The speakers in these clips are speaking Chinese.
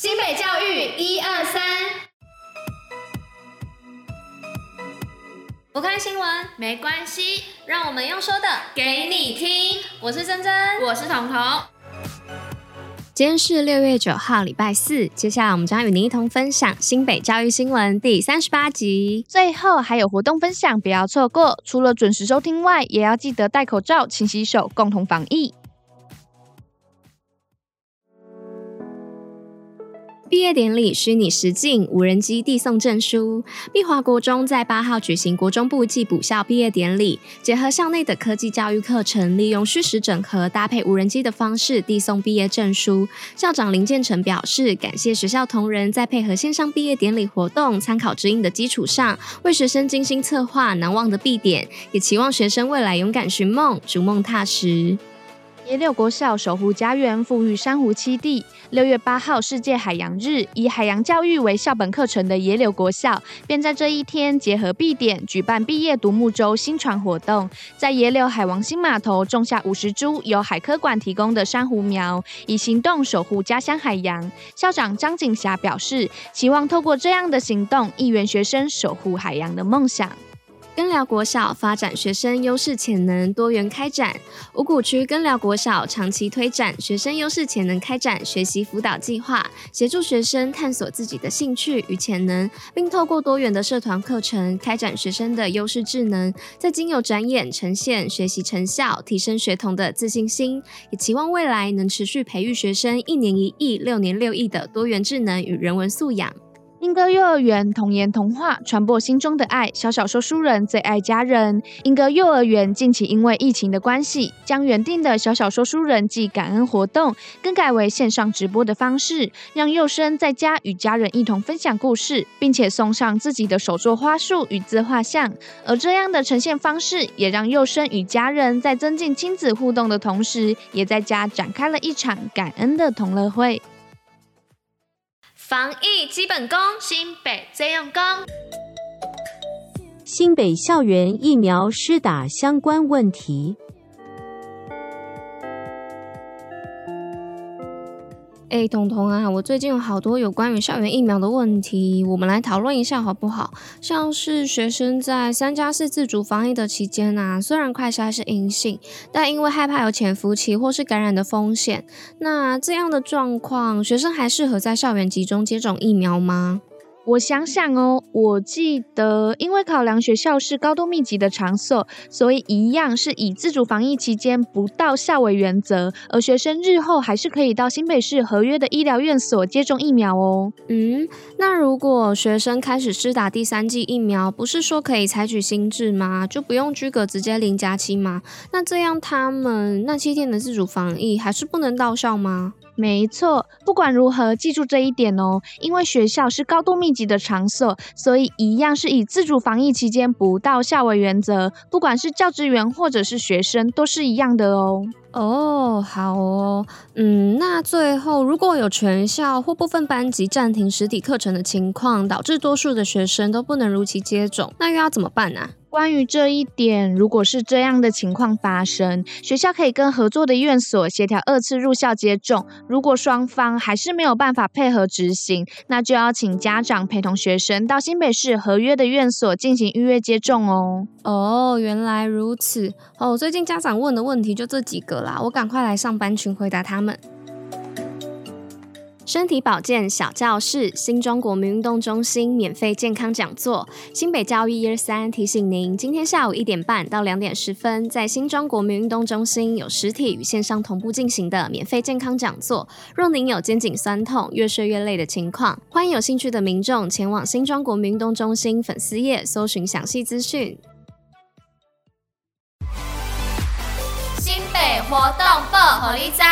新北教育一二三，不看新闻没关系，让我们用说的给你听。我是珍珍，我是彤彤。今天是六月九号，礼拜四。接下来我们将与您一同分享新北教育新闻第三十八集。最后还有活动分享，不要错过。除了准时收听外，也要记得戴口罩、勤洗手，共同防疫。毕业典礼虚拟实境，无人机递送证书。碧华国中在八号举行国中部暨补校毕业典礼，结合校内的科技教育课程，利用虚实整合搭配无人机的方式递送毕业证书。校长林建成表示，感谢学校同仁在配合线上毕业典礼活动参考指引的基础上，为学生精心策划难忘的毕典，也期望学生未来勇敢寻梦，逐梦踏实。野柳国小守护家园，富裕珊瑚栖地。六月八号世界海洋日，以海洋教育为校本课程的野柳国校，便在这一天结合毕典，举办毕业独木舟新船活动，在野柳海王星码头种下五十株由海科馆提供的珊瑚苗，以行动守护家乡海洋。校长张景霞表示，期望透过这样的行动，一圆学生守护海洋的梦想。根寮国小发展学生优势潜能多元开展，五股区根寮国小长期推展学生优势潜能开展学习辅导计划，协助学生探索自己的兴趣与潜能，并透过多元的社团课程开展学生的优势智能，在经由展演呈现学习成效，提升学童的自信心，也期望未来能持续培育学生一年一亿、六年六亿的多元智能与人文素养。莺歌幼儿园童言童话，传播心中的爱。小小说书人最爱家人。莺歌幼儿园近期因为疫情的关系，将原定的小小说书人暨感恩活动更改为线上直播的方式，让幼生在家与家人一同分享故事，并且送上自己的手作花束与自画像。而这样的呈现方式，也让幼生与家人在增进亲子互动的同时，也在家展开了一场感恩的同乐会。防疫基本功，新北最用功。新北校园疫苗施打相关问题。哎，彤彤啊，我最近有好多有关于校园疫苗的问题，我们来讨论一下好不好？像是学生在三加四自主防疫的期间啊，虽然快筛是阴性，但因为害怕有潜伏期或是感染的风险，那这样的状况，学生还适合在校园集中接种疫苗吗？我想想哦，我记得，因为考量学校是高度密集的场所，所以一样是以自主防疫期间不到校为原则，而学生日后还是可以到新北市合约的医疗院所接种疫苗哦。嗯，那如果学生开始施打第三剂疫苗，不是说可以采取新制吗？就不用居隔直接零加七吗？那这样他们那七天的自主防疫还是不能到校吗？没错，不管如何，记住这一点哦。因为学校是高度密集的场所，所以一样是以自主防疫期间不到校为原则。不管是教职员或者是学生，都是一样的哦。哦，好哦，嗯，那最后如果有全校或部分班级暂停实体课程的情况，导致多数的学生都不能如期接种，那又要怎么办呢？关于这一点，如果是这样的情况发生，学校可以跟合作的院所协调二次入校接种。如果双方还是没有办法配合执行，那就要请家长陪同学生到新北市合约的院所进行预约接种哦。哦，原来如此。哦，最近家长问的问题就这几个我赶快来上班群回答他们。身体保健小教室，新庄国民运动中心免费健康讲座。新北教育一二三提醒您，今天下午一点半到两点十分，在新庄国民运动中心有实体与线上同步进行的免费健康讲座。若您有肩颈酸痛、越睡越累的情况，欢迎有兴趣的民众前往新庄国民运动中心粉丝页搜寻详细资讯。活动报虎哩知。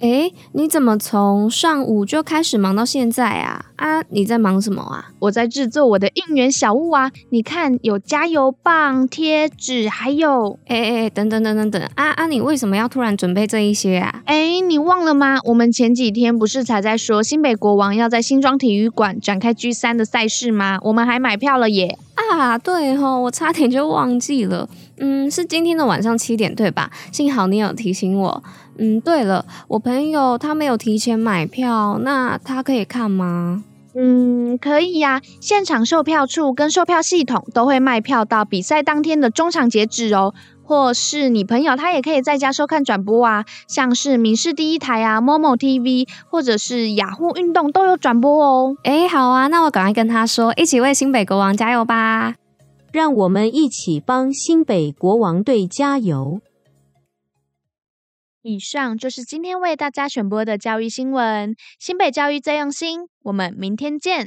诶，你怎么从上午就开始忙到现在啊？啊，你在忙什么啊？我在制作我的应援小物啊！你看，有加油棒、贴纸，还有……诶诶，等等等等等，啊啊，你为什么要突然准备这一些啊？诶，你忘了吗？我们前几天不是才在说新北国王要在新庄体育馆展开 G 三的赛事吗？我们还买票了耶！啊，对哦，我差点就忘记了。嗯，是今天的晚上七点对吧？幸好你有提醒我。嗯，对了，我朋友他没有提前买票，那他可以看吗？嗯，可以呀、现场售票处跟售票系统都会卖票到比赛当天的中场截止哦。或是你朋友他也可以在家收看转播啊，像是民视第一台啊、Momo TV 或者是雅虎运动都有转播哦。哎，好啊，那我赶快跟他说，一起为新北国王加油吧！让我们一起帮新北国王队加油。以上就是今天为大家选播的教育新闻。新北教育最用心，我们明天见。